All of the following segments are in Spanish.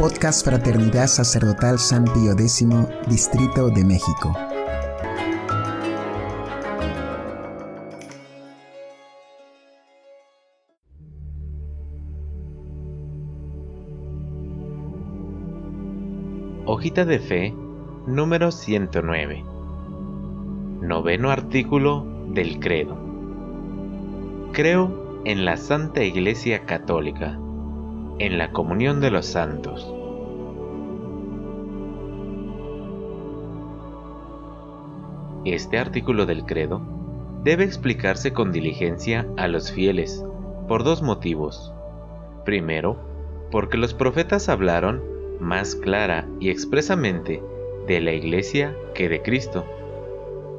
Podcast Fraternidad Sacerdotal San Pío X, Distrito de México. Hojita de Fe número 109. Noveno artículo del Credo. Creo en la Santa Iglesia Católica, en la comunión de los santos. Este artículo del Credo debe explicarse con diligencia a los fieles por dos motivos. Primero, porque los profetas hablaron más clara y expresamente de la Iglesia que de Cristo,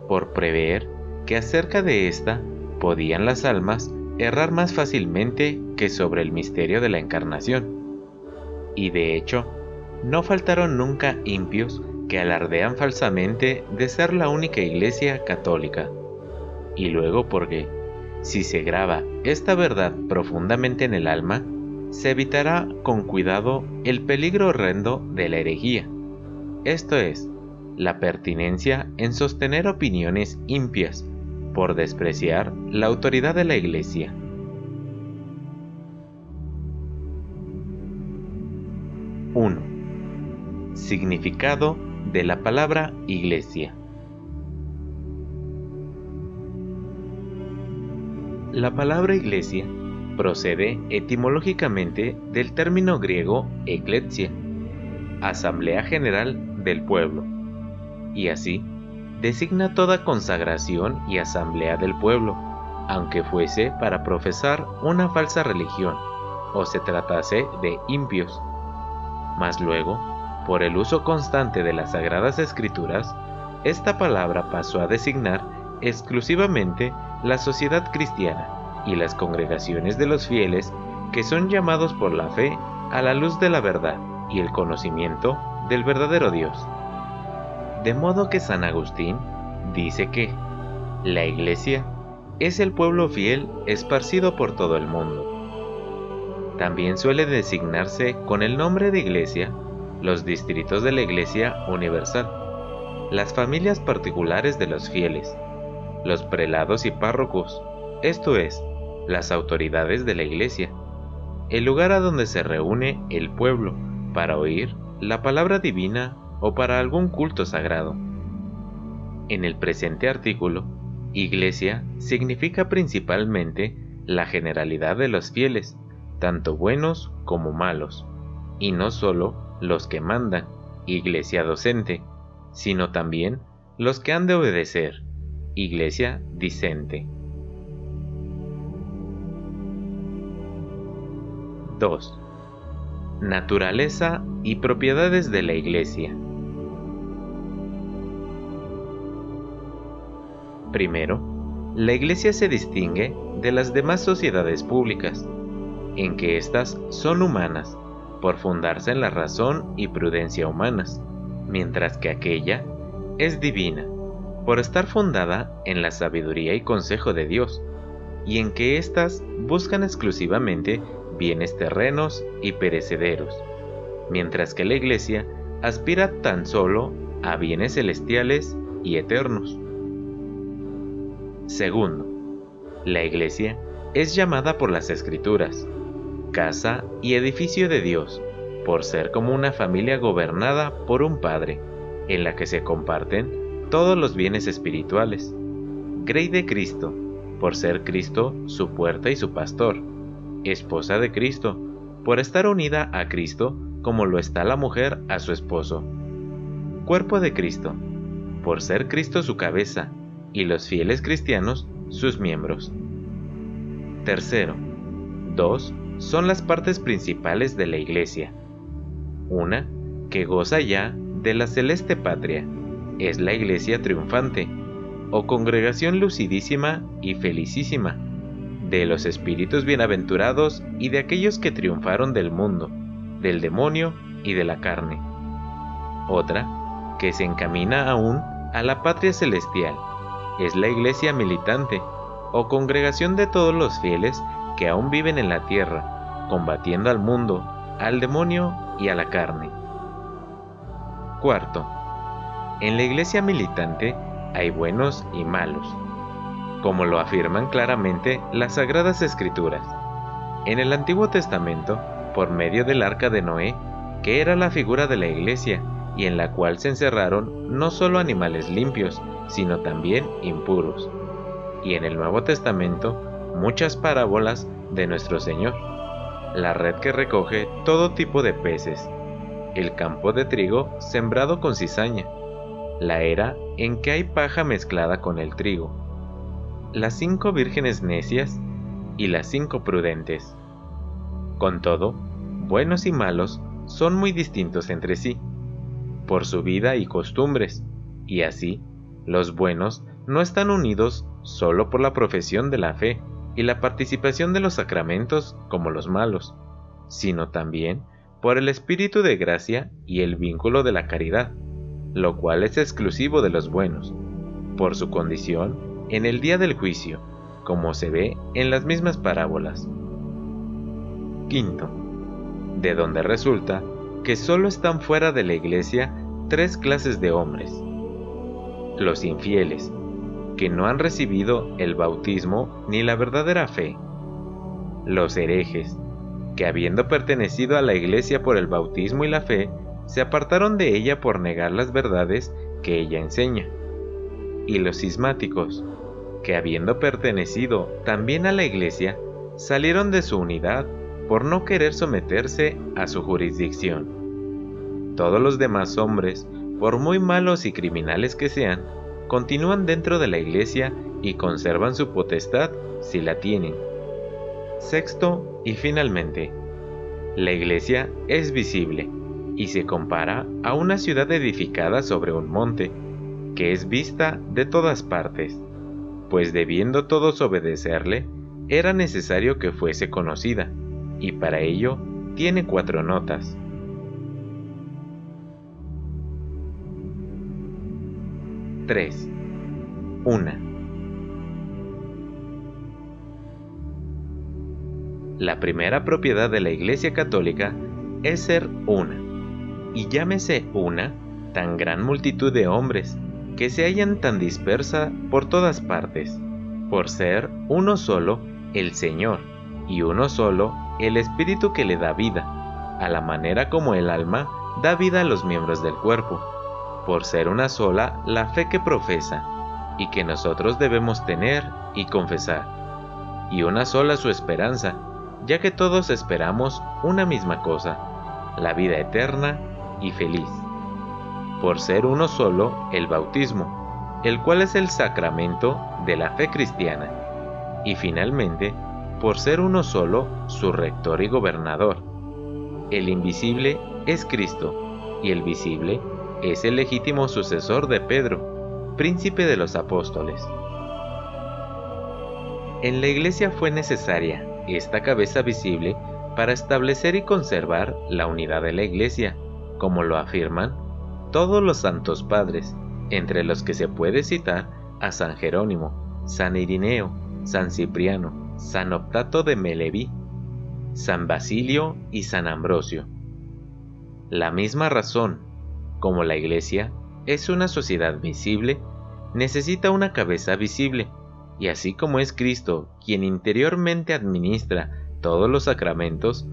por prever que acerca de ésta podían las almas errar más fácilmente que sobre el misterio de la encarnación. Y de hecho, no faltaron nunca impios que alardean falsamente de ser la única iglesia católica. Y luego porque, si se graba esta verdad profundamente en el alma, se evitará con cuidado el peligro horrendo de la herejía, esto es, la pertinencia en sostener opiniones impias por despreciar la autoridad de la Iglesia. (1) Significado de la palabra Iglesia. La palabra Iglesia procede etimológicamente del término griego eclesia, asamblea general del pueblo, y así designa toda consagración y asamblea del pueblo, aunque fuese para profesar una falsa religión o se tratase de impios. Mas luego, por el uso constante de las sagradas escrituras, esta palabra pasó a designar exclusivamente la sociedad cristiana y las congregaciones de los fieles que son llamados por la fe a la luz de la verdad y el conocimiento del verdadero Dios. De modo que San Agustín dice que la iglesia es el pueblo fiel esparcido por todo el mundo. También suele designarse con el nombre de iglesia los distritos de la iglesia universal, las familias particulares de los fieles, los prelados y párrocos, esto es, las autoridades de la iglesia, el lugar a donde se reúne el pueblo para oír la palabra divina o para algún culto sagrado. En el presente artículo, iglesia significa principalmente la generalidad de los fieles, tanto buenos como malos, y no solo los que mandan, iglesia docente, sino también los que han de obedecer, iglesia discente. 2. Naturaleza y propiedades de la Iglesia. Primero, la Iglesia se distingue de las demás sociedades públicas, en que éstas son humanas, por fundarse en la razón y prudencia humanas, mientras que aquella es divina, por estar fundada en la sabiduría y consejo de Dios, y en que éstas buscan exclusivamente bienes terrenos y perecederos, mientras que la Iglesia aspira tan solo a bienes celestiales y eternos. Segundo, la Iglesia es llamada por las Escrituras, casa y edificio de Dios, por ser como una familia gobernada por un Padre, en la que se comparten todos los bienes espirituales. Grey de Cristo, por ser Cristo su puerta y su pastor, esposa de Cristo, por estar unida a Cristo como lo está la mujer a su esposo. Cuerpo de Cristo, por ser Cristo su cabeza y los fieles cristianos sus miembros. Tercero, dos son las partes principales de la Iglesia. Una, que goza ya de la celeste patria, es la Iglesia triunfante, o congregación lucidísima y felicísima de los espíritus bienaventurados y de aquellos que triunfaron del mundo, del demonio y de la carne. Otra, que se encamina aún a la patria celestial, es la iglesia militante, o congregación de todos los fieles que aún viven en la tierra, combatiendo al mundo, al demonio y a la carne. Cuarto, en la iglesia militante hay buenos y malos, como lo afirman claramente las Sagradas Escrituras. En el Antiguo Testamento, por medio del arca de Noé, que era la figura de la iglesia y en la cual se encerraron no solo animales limpios, sino también impuros. Y en el Nuevo Testamento, muchas parábolas de nuestro Señor, la red que recoge todo tipo de peces, el campo de trigo sembrado con cizaña, la era en que hay paja mezclada con el trigo, las cinco vírgenes necias y las cinco prudentes. Con todo, buenos y malos son muy distintos entre sí, por su vida y costumbres, y así, los buenos no están unidos solo por la profesión de la fe y la participación de los sacramentos como los malos, sino también por el espíritu de gracia y el vínculo de la caridad, lo cual es exclusivo de los buenos, por su condición en el día del juicio, como se ve en las mismas parábolas. Quinto, de donde resulta que solo están fuera de la iglesia tres clases de hombres. Los infieles, que no han recibido el bautismo ni la verdadera fe. Los herejes, que habiendo pertenecido a la iglesia por el bautismo y la fe, se apartaron de ella por negar las verdades que ella enseña. Y los cismáticos, que habiendo pertenecido también a la iglesia, salieron de su unidad por no querer someterse a su jurisdicción. Todos los demás hombres, por muy malos y criminales que sean, continúan dentro de la iglesia y conservan su potestad si la tienen. Sexto y finalmente, la iglesia es visible y se compara a una ciudad edificada sobre un monte, que es vista de todas partes, pues debiendo todos obedecerle, era necesario que fuese conocida, y para ello tiene cuatro notas. Tres. Una. La primera propiedad de la Iglesia Católica es ser una, y llámese una tan gran multitud de hombres que se hallan tan dispersa por todas partes, por ser uno solo el Señor y uno solo el espíritu que le da vida, a la manera como el alma da vida a los miembros del cuerpo, por ser una sola la fe que profesa y que nosotros debemos tener y confesar, y una sola su esperanza, ya que todos esperamos una misma cosa, la vida eterna y feliz, por ser uno solo el bautismo, el cual es el sacramento de la fe cristiana, y finalmente por ser uno solo su rector y gobernador. El invisible es Cristo y el visible es el legítimo sucesor de Pedro, príncipe de los apóstoles. En la iglesia fue necesaria esta cabeza visible para establecer y conservar la unidad de la iglesia, como lo afirman todos los santos padres, entre los que se puede citar a San Jerónimo, San Irineo, San Cipriano, San Optato de Meleví, San Basilio y San Ambrosio. La misma razón, como la Iglesia es una sociedad visible, necesita una cabeza visible, y así como es Cristo quien interiormente administra todos los sacramentos,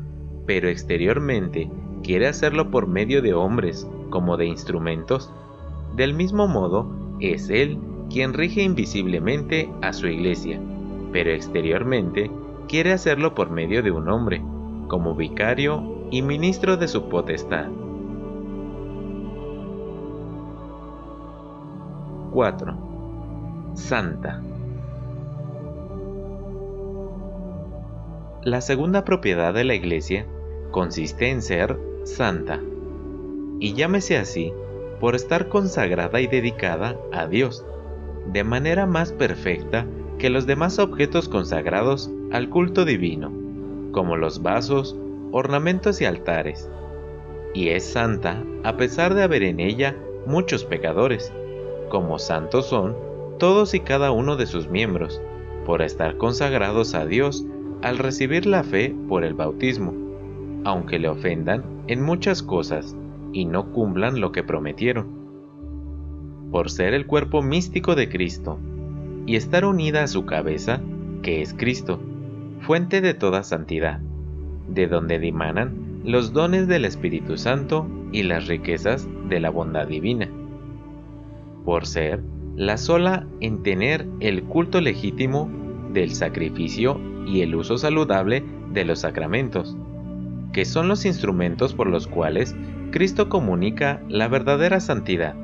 pero exteriormente quiere hacerlo por medio de hombres como de instrumentos, del mismo modo es Él quien rige invisiblemente a su iglesia pero exteriormente quiere hacerlo por medio de un hombre, como vicario y ministro de su potestad. 4. Santa. La segunda propiedad de la Iglesia consiste en ser santa, y llámese así por estar consagrada y dedicada a Dios, de manera más perfecta que los demás objetos consagrados al culto divino, como los vasos, ornamentos y altares, y es santa a pesar de haber en ella muchos pecadores, como santos son todos y cada uno de sus miembros, por estar consagrados a Dios al recibir la fe por el bautismo, aunque le ofendan en muchas cosas y no cumplan lo que prometieron. Por ser el cuerpo místico de Cristo y estar unida a su cabeza, que es Cristo, fuente de toda santidad, de donde dimanan los dones del Espíritu Santo y las riquezas de la bondad divina. Por ser la sola en tener el culto legítimo del sacrificio y el uso saludable de los sacramentos, que son los instrumentos por los cuales Cristo comunica la verdadera santidad,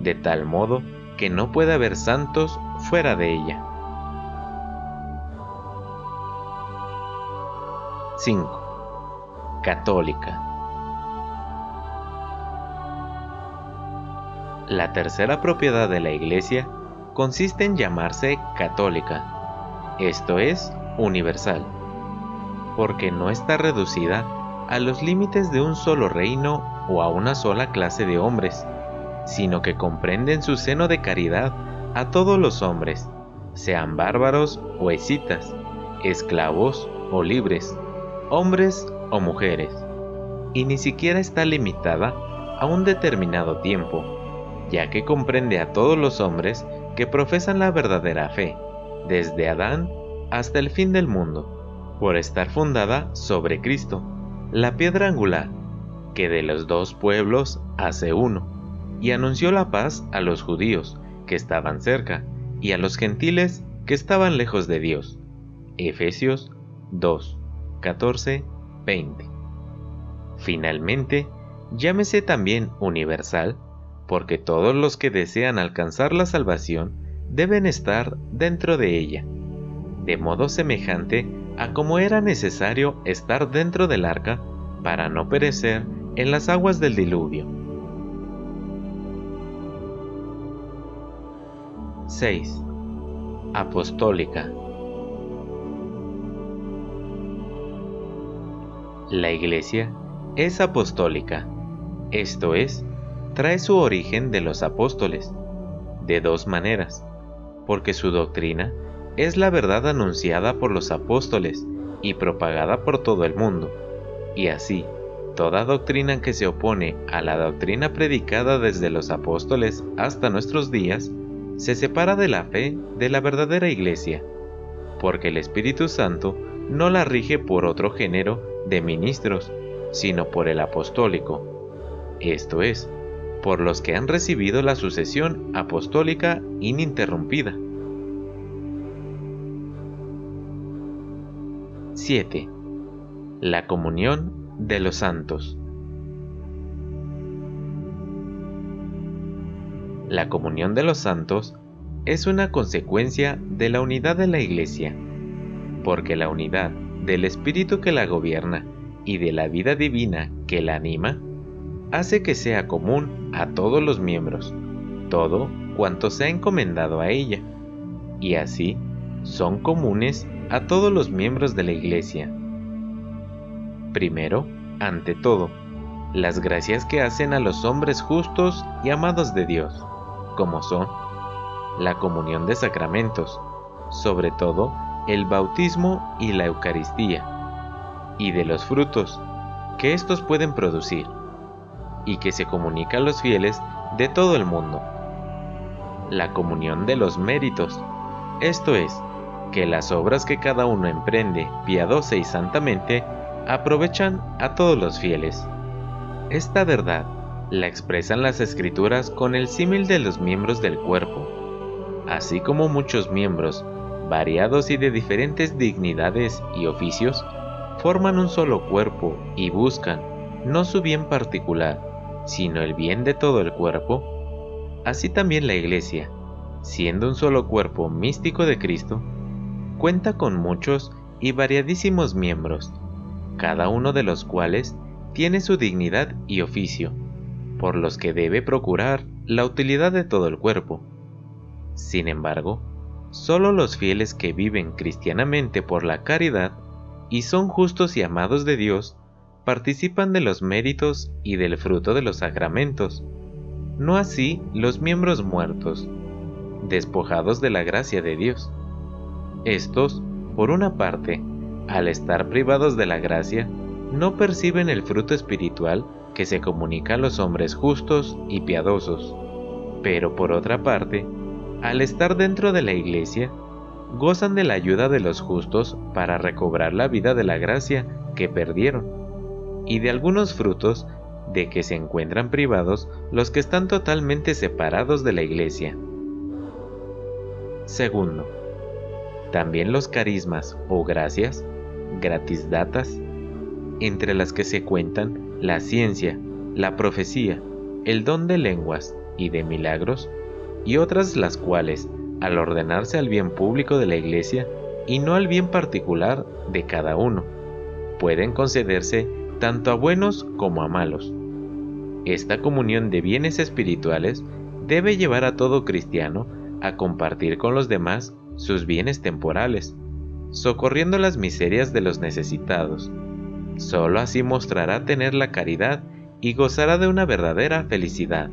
de tal modo que no puede haber santos fuera de ella. 5. Católica. La tercera propiedad de la Iglesia consiste en llamarse católica, esto es, universal, porque no está reducida a los límites de un solo reino o a una sola clase de hombres, sino que comprende en su seno de caridad a todos los hombres, sean bárbaros o escitas, esclavos o libres, hombres o mujeres, y ni siquiera está limitada a un determinado tiempo, ya que comprende a todos los hombres que profesan la verdadera fe, desde Adán hasta el fin del mundo, por estar fundada sobre Cristo, la piedra angular, que de los dos pueblos hace uno, y anunció la paz a los judíos que estaban cerca, y a los gentiles que estaban lejos de Dios. Efesios 2, 14, 20. Finalmente, llámese también universal, porque todos los que desean alcanzar la salvación deben estar dentro de ella, de modo semejante a como era necesario estar dentro del arca para no perecer en las aguas del diluvio. 6. Apostólica. La Iglesia es apostólica, esto es, trae su origen de los apóstoles, de dos maneras, porque su doctrina es la verdad anunciada por los apóstoles y propagada por todo el mundo, y así, toda doctrina que se opone a la doctrina predicada desde los apóstoles hasta nuestros días, se separa de la fe de la verdadera iglesia, porque el Espíritu Santo no la rige por otro género de ministros, sino por el apostólico, esto es, por los que han recibido la sucesión apostólica ininterrumpida. 7. La comunión de los santos. La comunión de los santos es una consecuencia de la unidad de la Iglesia, porque la unidad del Espíritu que la gobierna y de la vida divina que la anima, hace que sea común a todos los miembros, todo cuanto se ha encomendado a ella, y así son comunes a todos los miembros de la Iglesia. Primero, ante todo, las gracias que hacen a los hombres justos y amados de Dios, como son la comunión de sacramentos, sobre todo el bautismo y la Eucaristía, y de los frutos que éstos pueden producir, y que se comunica a los fieles de todo el mundo. La comunión de los méritos, esto es, que las obras que cada uno emprende piadosa y santamente aprovechan a todos los fieles. Esta verdad la expresan las escrituras con el símil de los miembros del cuerpo, así como muchos miembros, variados y de diferentes dignidades y oficios, forman un solo cuerpo y buscan no su bien particular, sino el bien de todo el cuerpo, así también la Iglesia, siendo un solo cuerpo místico de Cristo, cuenta con muchos y variadísimos miembros, cada uno de los cuales tiene su dignidad y oficio, por los que debe procurar la utilidad de todo el cuerpo. Sin embargo, solo los fieles que viven cristianamente por la caridad y son justos y amados de Dios participan de los méritos y del fruto de los sacramentos, no así los miembros muertos, despojados de la gracia de Dios. Estos, por una parte, al estar privados de la gracia, no perciben el fruto espiritual que se comunica a los hombres justos y piadosos. Pero por otra parte, al estar dentro de la iglesia, gozan de la ayuda de los justos para recobrar la vida de la gracia que perdieron, y de algunos frutos de que se encuentran privados los que están totalmente separados de la iglesia. Segundo, también los carismas o gracias, gratis datas, entre las que se cuentan la ciencia, la profecía, el don de lenguas y de milagros, y otras las cuales, al ordenarse al bien público de la Iglesia y no al bien particular de cada uno, pueden concederse tanto a buenos como a malos. Esta comunión de bienes espirituales debe llevar a todo cristiano a compartir con los demás sus bienes temporales, socorriendo las miserias de los necesitados. Solo así mostrará tener la caridad y gozará de una verdadera felicidad.